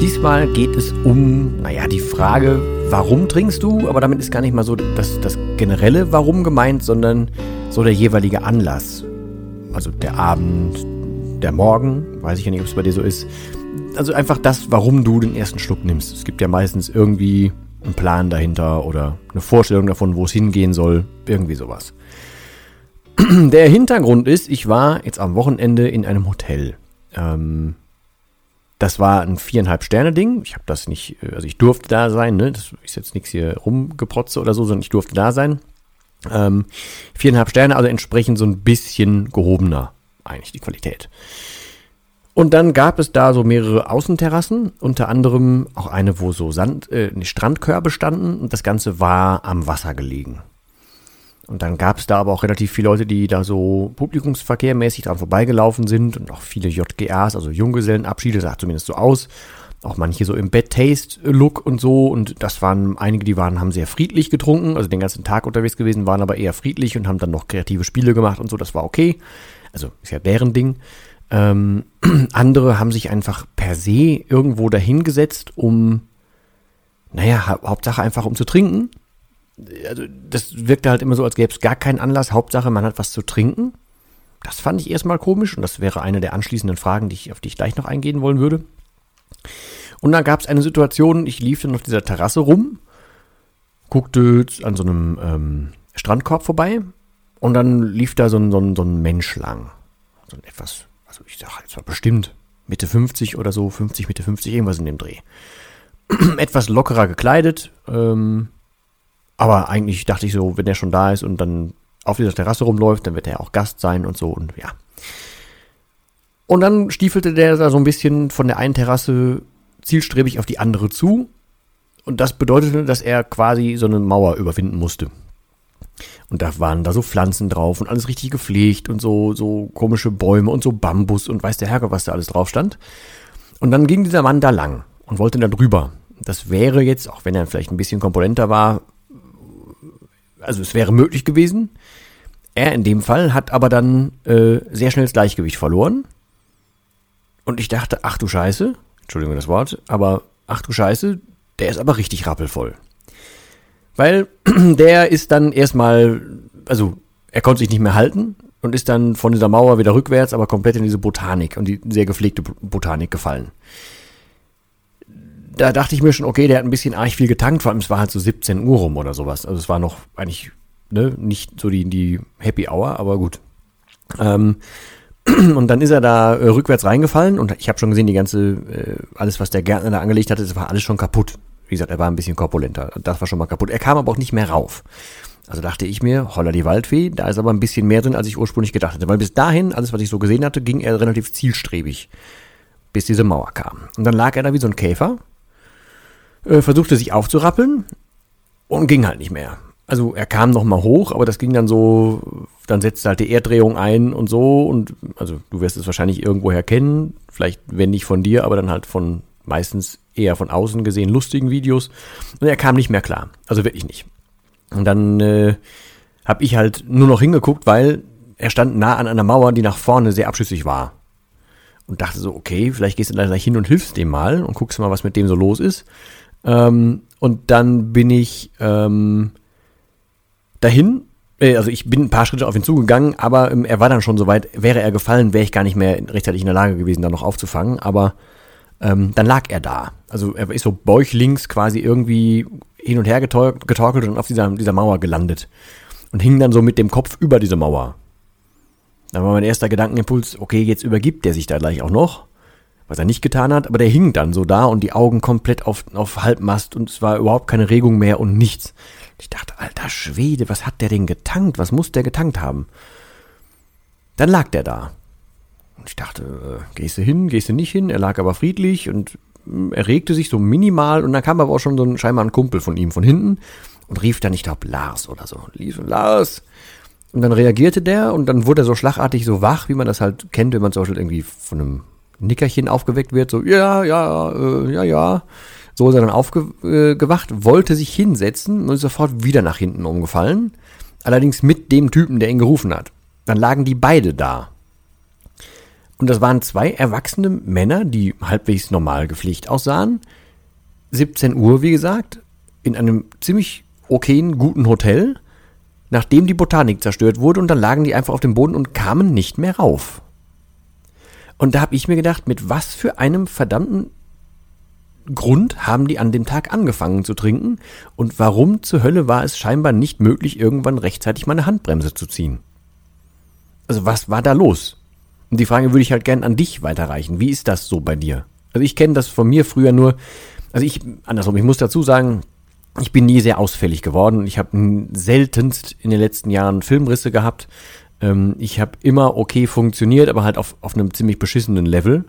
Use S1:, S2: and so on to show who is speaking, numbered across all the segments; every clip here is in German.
S1: Diesmal geht es um, naja, die Frage, warum trinkst du? Aber damit ist gar nicht mal so das, das generelle Warum gemeint, sondern so der jeweilige Anlass. Also der Abend, der Morgen, weiß ich ja nicht, ob es bei dir so ist. Also einfach das, warum du den ersten Schluck nimmst. Es gibt ja meistens irgendwie einen Plan dahinter oder eine Vorstellung davon, wo es hingehen soll. Irgendwie sowas. Der Hintergrund ist, ich war jetzt am Wochenende in einem Hotel. Ähm, das war ein viereinhalb Sterne Ding. Ich habe das nicht, äh, also ich durfte da sein. Ne? Das ist jetzt nichts hier rumgeprotze oder so, sondern ich durfte da sein. Ähm, viereinhalb Sterne, also entsprechend so ein bisschen gehobener eigentlich die Qualität. Und dann gab es da so mehrere Außenterrassen, unter anderem auch eine, wo so Sand, äh, Strandkörbe standen und das Ganze war am Wasser gelegen. Und dann gab es da aber auch relativ viele Leute, die da so publikumsverkehrmäßig dran vorbeigelaufen sind und auch viele JGAs, also Junggesellenabschiede, sah zumindest so aus. Auch manche so im Bad-Taste-Look und so. Und das waren einige, die waren, haben sehr friedlich getrunken, also den ganzen Tag unterwegs gewesen, waren aber eher friedlich und haben dann noch kreative Spiele gemacht und so. Das war okay. Also ist ja deren Ding. Ähm, andere haben sich einfach per se irgendwo dahingesetzt, um, naja, Hauptsache einfach um zu trinken also das wirkte halt immer so, als gäbe es gar keinen Anlass. Hauptsache, man hat was zu trinken. Das fand ich erstmal komisch und das wäre eine der anschließenden Fragen, die ich, auf die ich gleich noch eingehen wollen würde. Und dann gab es eine Situation, ich lief dann auf dieser Terrasse rum, guckte an so einem ähm, Strandkorb vorbei und dann lief da so ein, so ein, so ein Mensch lang. So ein etwas, also ich sag, es war bestimmt Mitte 50 oder so, 50, Mitte 50, irgendwas in dem Dreh. etwas lockerer gekleidet, ähm, aber eigentlich dachte ich so, wenn der schon da ist und dann auf dieser Terrasse rumläuft, dann wird er auch Gast sein und so und ja. Und dann stiefelte der da so ein bisschen von der einen Terrasse zielstrebig auf die andere zu. Und das bedeutete, dass er quasi so eine Mauer überwinden musste. Und da waren da so Pflanzen drauf und alles richtig gepflegt und so, so komische Bäume und so Bambus und weiß der Herrgott, was da alles drauf stand. Und dann ging dieser Mann da lang und wollte da drüber. Das wäre jetzt, auch wenn er vielleicht ein bisschen komponenter war, also es wäre möglich gewesen. Er in dem Fall hat aber dann äh, sehr schnell das Gleichgewicht verloren. Und ich dachte, ach du Scheiße, Entschuldigung das Wort, aber ach du Scheiße, der ist aber richtig rappelvoll. Weil der ist dann erstmal, also er konnte sich nicht mehr halten und ist dann von dieser Mauer wieder rückwärts, aber komplett in diese Botanik und die sehr gepflegte Botanik gefallen da dachte ich mir schon, okay, der hat ein bisschen arg viel getankt, vor allem es war halt so 17 Uhr rum oder sowas. Also es war noch eigentlich ne, nicht so die, die Happy Hour, aber gut. Ähm, und dann ist er da äh, rückwärts reingefallen und ich habe schon gesehen, die ganze, äh, alles, was der Gärtner da angelegt hatte, das war alles schon kaputt. Wie gesagt, er war ein bisschen korpulenter. Das war schon mal kaputt. Er kam aber auch nicht mehr rauf. Also dachte ich mir, holla die Waldfee, da ist aber ein bisschen mehr drin, als ich ursprünglich gedacht hatte. Weil bis dahin, alles, was ich so gesehen hatte, ging er relativ zielstrebig, bis diese Mauer kam. Und dann lag er da wie so ein Käfer äh, versuchte sich aufzurappeln und ging halt nicht mehr. Also er kam noch mal hoch, aber das ging dann so, dann setzte halt die Erddrehung ein und so und also du wirst es wahrscheinlich irgendwoher kennen, vielleicht wenn nicht von dir, aber dann halt von meistens eher von außen gesehen lustigen Videos und er kam nicht mehr klar, also wirklich nicht. Und dann äh, habe ich halt nur noch hingeguckt, weil er stand nah an einer Mauer, die nach vorne sehr abschüssig war. Und dachte so, okay, vielleicht gehst du da gleich hin und hilfst dem mal und guckst mal, was mit dem so los ist. Ähm, und dann bin ich ähm, dahin. Äh, also ich bin ein paar Schritte auf ihn zugegangen, aber ähm, er war dann schon soweit. Wäre er gefallen, wäre ich gar nicht mehr rechtzeitig in der Lage gewesen, da noch aufzufangen. Aber ähm, dann lag er da. Also er ist so bäuchlings quasi irgendwie hin und her getorkelt und auf dieser, dieser Mauer gelandet. Und hing dann so mit dem Kopf über diese Mauer. Da war mein erster Gedankenimpuls, okay, jetzt übergibt der sich da gleich auch noch, was er nicht getan hat, aber der hing dann so da und die Augen komplett auf, auf Halbmast und es war überhaupt keine Regung mehr und nichts. Ich dachte, alter Schwede, was hat der denn getankt? Was muss der getankt haben? Dann lag der da. Und ich dachte, äh, gehst du hin, gehst du nicht hin? Er lag aber friedlich und äh, er regte sich so minimal und dann kam aber auch schon so ein scheinbar ein Kumpel von ihm von hinten und rief dann, ich glaube, Lars oder so. Lief Lars, und dann reagierte der und dann wurde er so schlagartig so wach, wie man das halt kennt, wenn man zum Beispiel irgendwie von einem Nickerchen aufgeweckt wird, so, ja, ja, äh, ja, ja. So ist er dann aufgewacht, äh, wollte sich hinsetzen und ist sofort wieder nach hinten umgefallen. Allerdings mit dem Typen, der ihn gerufen hat. Dann lagen die beide da. Und das waren zwei erwachsene Männer, die halbwegs normal gepflegt aussahen. 17 Uhr, wie gesagt, in einem ziemlich okayen, guten Hotel nachdem die Botanik zerstört wurde und dann lagen die einfach auf dem Boden und kamen nicht mehr rauf. Und da habe ich mir gedacht, mit was für einem verdammten Grund haben die an dem Tag angefangen zu trinken und warum zur Hölle war es scheinbar nicht möglich, irgendwann rechtzeitig mal eine Handbremse zu ziehen? Also was war da los? Und die Frage würde ich halt gern an dich weiterreichen. Wie ist das so bei dir? Also ich kenne das von mir früher nur, also ich, andersrum, ich muss dazu sagen, ich bin nie sehr ausfällig geworden. Ich habe seltenst in den letzten Jahren Filmrisse gehabt. Ähm, ich habe immer okay funktioniert, aber halt auf, auf einem ziemlich beschissenen Level.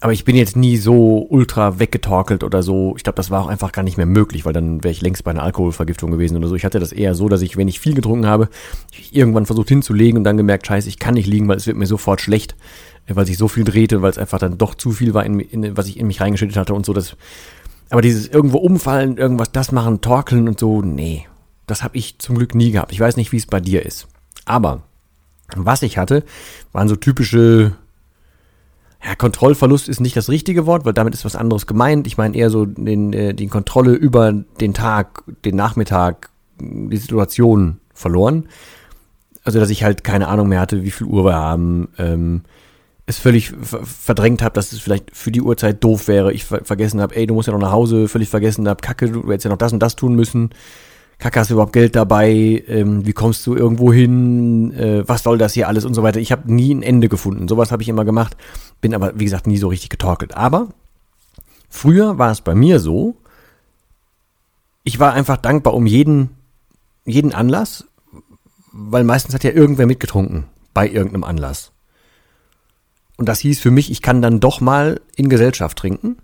S1: Aber ich bin jetzt nie so ultra weggetorkelt oder so. Ich glaube, das war auch einfach gar nicht mehr möglich, weil dann wäre ich längst bei einer Alkoholvergiftung gewesen oder so. Ich hatte das eher so, dass ich, wenn ich viel getrunken habe, irgendwann versucht hinzulegen und dann gemerkt, scheiße, ich kann nicht liegen, weil es wird mir sofort schlecht, weil sich so viel drehte, weil es einfach dann doch zu viel war, in, in, was ich in mich reingeschüttet hatte und so. Das aber dieses irgendwo umfallen, irgendwas das machen, torkeln und so, nee. Das habe ich zum Glück nie gehabt. Ich weiß nicht, wie es bei dir ist. Aber was ich hatte, waren so typische ja, Kontrollverlust ist nicht das richtige Wort, weil damit ist was anderes gemeint. Ich meine eher so den, äh, die Kontrolle über den Tag, den Nachmittag, die Situation verloren. Also, dass ich halt keine Ahnung mehr hatte, wie viel Uhr wir haben, ähm, es völlig verdrängt habe, dass es vielleicht für die Uhrzeit doof wäre. Ich ver vergessen habe, ey, du musst ja noch nach Hause, völlig vergessen habe, Kacke, du hättest ja noch das und das tun müssen. Kacke, hast du überhaupt Geld dabei? Ähm, wie kommst du irgendwo hin? Äh, was soll das hier alles und so weiter? Ich habe nie ein Ende gefunden. Sowas habe ich immer gemacht, bin aber, wie gesagt, nie so richtig getorkelt. Aber früher war es bei mir so, ich war einfach dankbar um jeden, jeden Anlass, weil meistens hat ja irgendwer mitgetrunken bei irgendeinem Anlass. Und das hieß für mich, ich kann dann doch mal in Gesellschaft trinken.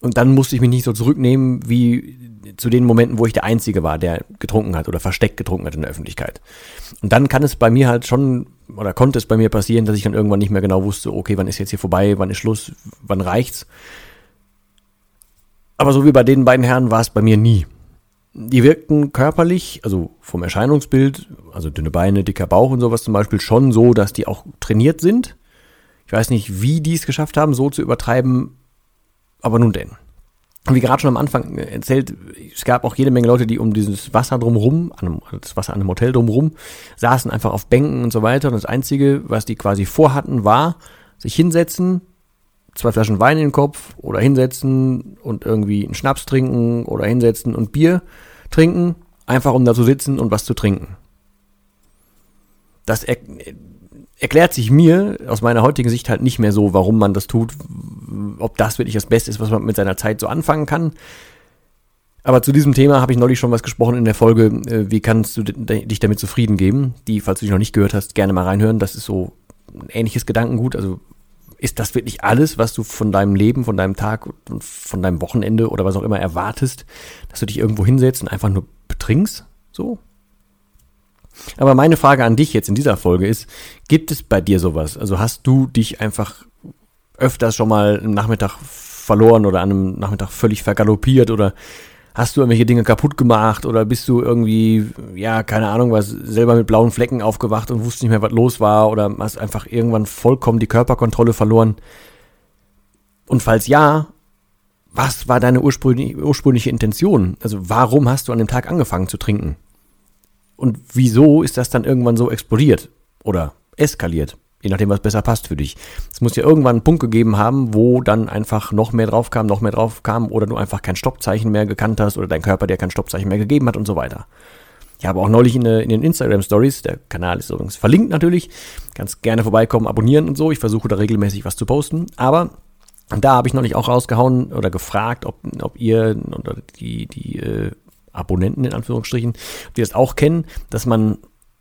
S1: Und dann musste ich mich nicht so zurücknehmen wie zu den Momenten, wo ich der Einzige war, der getrunken hat oder versteckt getrunken hat in der Öffentlichkeit. Und dann kann es bei mir halt schon oder konnte es bei mir passieren, dass ich dann irgendwann nicht mehr genau wusste, okay, wann ist jetzt hier vorbei, wann ist Schluss, wann reicht's. Aber so wie bei den beiden Herren war es bei mir nie. Die wirkten körperlich, also vom Erscheinungsbild, also dünne Beine, dicker Bauch und sowas zum Beispiel, schon so, dass die auch trainiert sind. Ich weiß nicht, wie die es geschafft haben, so zu übertreiben, aber nun denn. Wie gerade schon am Anfang erzählt, es gab auch jede Menge Leute, die um dieses Wasser drumherum, einem, das Wasser an einem Hotel drumherum, saßen einfach auf Bänken und so weiter. Und das Einzige, was die quasi vorhatten, war, sich hinsetzen, zwei Flaschen Wein in den Kopf oder hinsetzen und irgendwie einen Schnaps trinken oder hinsetzen und Bier trinken, einfach um da zu sitzen und was zu trinken. Das erklärt sich mir aus meiner heutigen Sicht halt nicht mehr so, warum man das tut, ob das wirklich das Beste ist, was man mit seiner Zeit so anfangen kann. Aber zu diesem Thema habe ich neulich schon was gesprochen in der Folge, äh, wie kannst du dich damit zufrieden geben? Die, falls du dich noch nicht gehört hast, gerne mal reinhören. Das ist so ein ähnliches Gedankengut. Also ist das wirklich alles, was du von deinem Leben, von deinem Tag, von deinem Wochenende oder was auch immer erwartest, dass du dich irgendwo hinsetzt und einfach nur betrinkst? So? Aber meine Frage an dich jetzt in dieser Folge ist, gibt es bei dir sowas? Also hast du dich einfach öfters schon mal am Nachmittag verloren oder an einem Nachmittag völlig vergaloppiert oder hast du irgendwelche Dinge kaputt gemacht oder bist du irgendwie, ja, keine Ahnung, was, selber mit blauen Flecken aufgewacht und wusstest nicht mehr, was los war oder hast einfach irgendwann vollkommen die Körperkontrolle verloren? Und falls ja, was war deine ursprüngliche, ursprüngliche Intention? Also warum hast du an dem Tag angefangen zu trinken? Und wieso ist das dann irgendwann so explodiert oder eskaliert? Je nachdem, was besser passt für dich. Es muss ja irgendwann einen Punkt gegeben haben, wo dann einfach noch mehr drauf kam, noch mehr drauf kam oder du einfach kein Stoppzeichen mehr gekannt hast oder dein Körper dir kein Stoppzeichen mehr gegeben hat und so weiter. Ich habe auch neulich in, in den Instagram Stories, der Kanal ist übrigens verlinkt natürlich, ganz gerne vorbeikommen, abonnieren und so. Ich versuche da regelmäßig was zu posten, aber da habe ich neulich auch rausgehauen oder gefragt, ob, ob ihr oder die, die äh, Abonnenten in Anführungsstrichen, die das auch kennen, dass man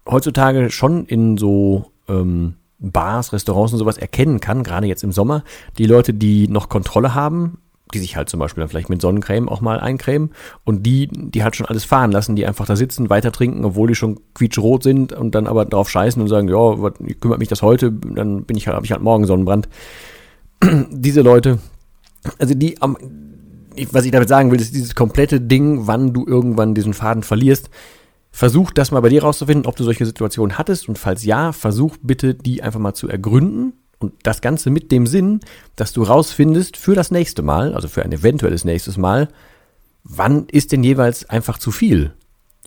S1: heutzutage schon in so ähm, Bars, Restaurants und sowas erkennen kann, gerade jetzt im Sommer, die Leute, die noch Kontrolle haben, die sich halt zum Beispiel dann vielleicht mit Sonnencreme auch mal eincremen und die, die halt schon alles fahren lassen, die einfach da sitzen, weiter trinken, obwohl die schon quietschrot sind und dann aber drauf scheißen und sagen, ja, kümmert mich das heute, dann bin ich halt, habe ich halt morgen Sonnenbrand. Diese Leute, also die, was ich damit sagen will, ist dieses komplette Ding, wann du irgendwann diesen Faden verlierst. Versuch das mal bei dir rauszufinden, ob du solche Situationen hattest und falls ja, versuch bitte die einfach mal zu ergründen und das Ganze mit dem Sinn, dass du rausfindest für das nächste Mal, also für ein eventuelles nächstes Mal, wann ist denn jeweils einfach zu viel?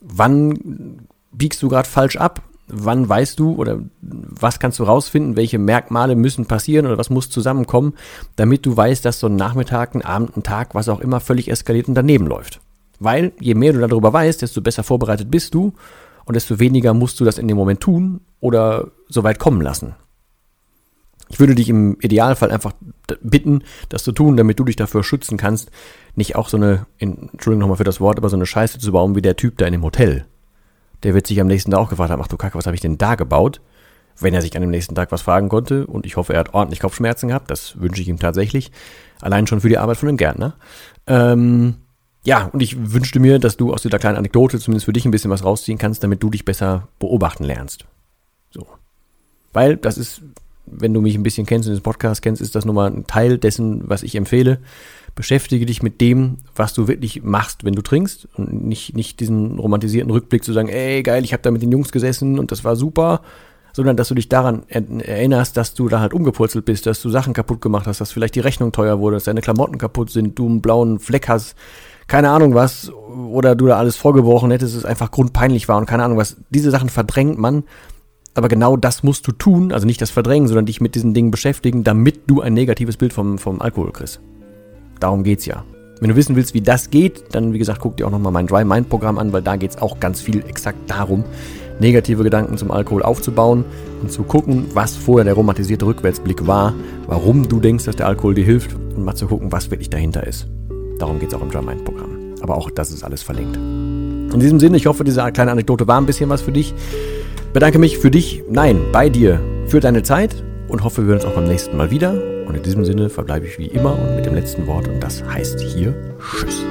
S1: Wann biegst du gerade falsch ab? wann weißt du oder was kannst du rausfinden, welche Merkmale müssen passieren oder was muss zusammenkommen, damit du weißt, dass so ein Nachmittag, ein Abend, ein Tag, was auch immer, völlig eskaliert und daneben läuft. Weil je mehr du darüber weißt, desto besser vorbereitet bist du und desto weniger musst du das in dem Moment tun oder so weit kommen lassen. Ich würde dich im Idealfall einfach bitten, das zu tun, damit du dich dafür schützen kannst, nicht auch so eine, Entschuldigung nochmal für das Wort, aber so eine Scheiße zu bauen wie der Typ da in dem Hotel der wird sich am nächsten Tag auch gefragt haben, ach du Kacke, was habe ich denn da gebaut? Wenn er sich an dem nächsten Tag was fragen konnte und ich hoffe, er hat ordentlich Kopfschmerzen gehabt, das wünsche ich ihm tatsächlich. Allein schon für die Arbeit von einem Gärtner. Ähm, ja, und ich wünschte mir, dass du aus dieser kleinen Anekdote zumindest für dich ein bisschen was rausziehen kannst, damit du dich besser beobachten lernst. So. Weil das ist, wenn du mich ein bisschen kennst und den Podcast kennst, ist das nun mal ein Teil dessen, was ich empfehle beschäftige dich mit dem, was du wirklich machst, wenn du trinkst und nicht, nicht diesen romantisierten Rückblick zu sagen, ey geil, ich habe da mit den Jungs gesessen und das war super, sondern dass du dich daran erinnerst, dass du da halt umgepurzelt bist, dass du Sachen kaputt gemacht hast, dass vielleicht die Rechnung teuer wurde, dass deine Klamotten kaputt sind, du einen blauen Fleck hast, keine Ahnung was, oder du da alles vorgebrochen hättest, es einfach grundpeinlich war und keine Ahnung was. Diese Sachen verdrängt man, aber genau das musst du tun, also nicht das Verdrängen, sondern dich mit diesen Dingen beschäftigen, damit du ein negatives Bild vom, vom Alkohol kriegst. Darum geht's ja. Wenn du wissen willst, wie das geht, dann wie gesagt, guck dir auch nochmal mein Dry Mind Programm an, weil da geht es auch ganz viel exakt darum, negative Gedanken zum Alkohol aufzubauen und zu gucken, was vorher der romantisierte Rückwärtsblick war, warum du denkst, dass der Alkohol dir hilft und mal zu gucken, was wirklich dahinter ist. Darum geht es auch im Dry Mind Programm. Aber auch das ist alles verlinkt. In diesem Sinne, ich hoffe, diese kleine Anekdote war ein bisschen was für dich. Bedanke mich für dich, nein, bei dir, für deine Zeit und hoffe, wir hören uns auch beim nächsten Mal wieder. Und in diesem Sinne verbleibe ich wie immer und mit dem letzten Wort und das heißt hier Tschüss.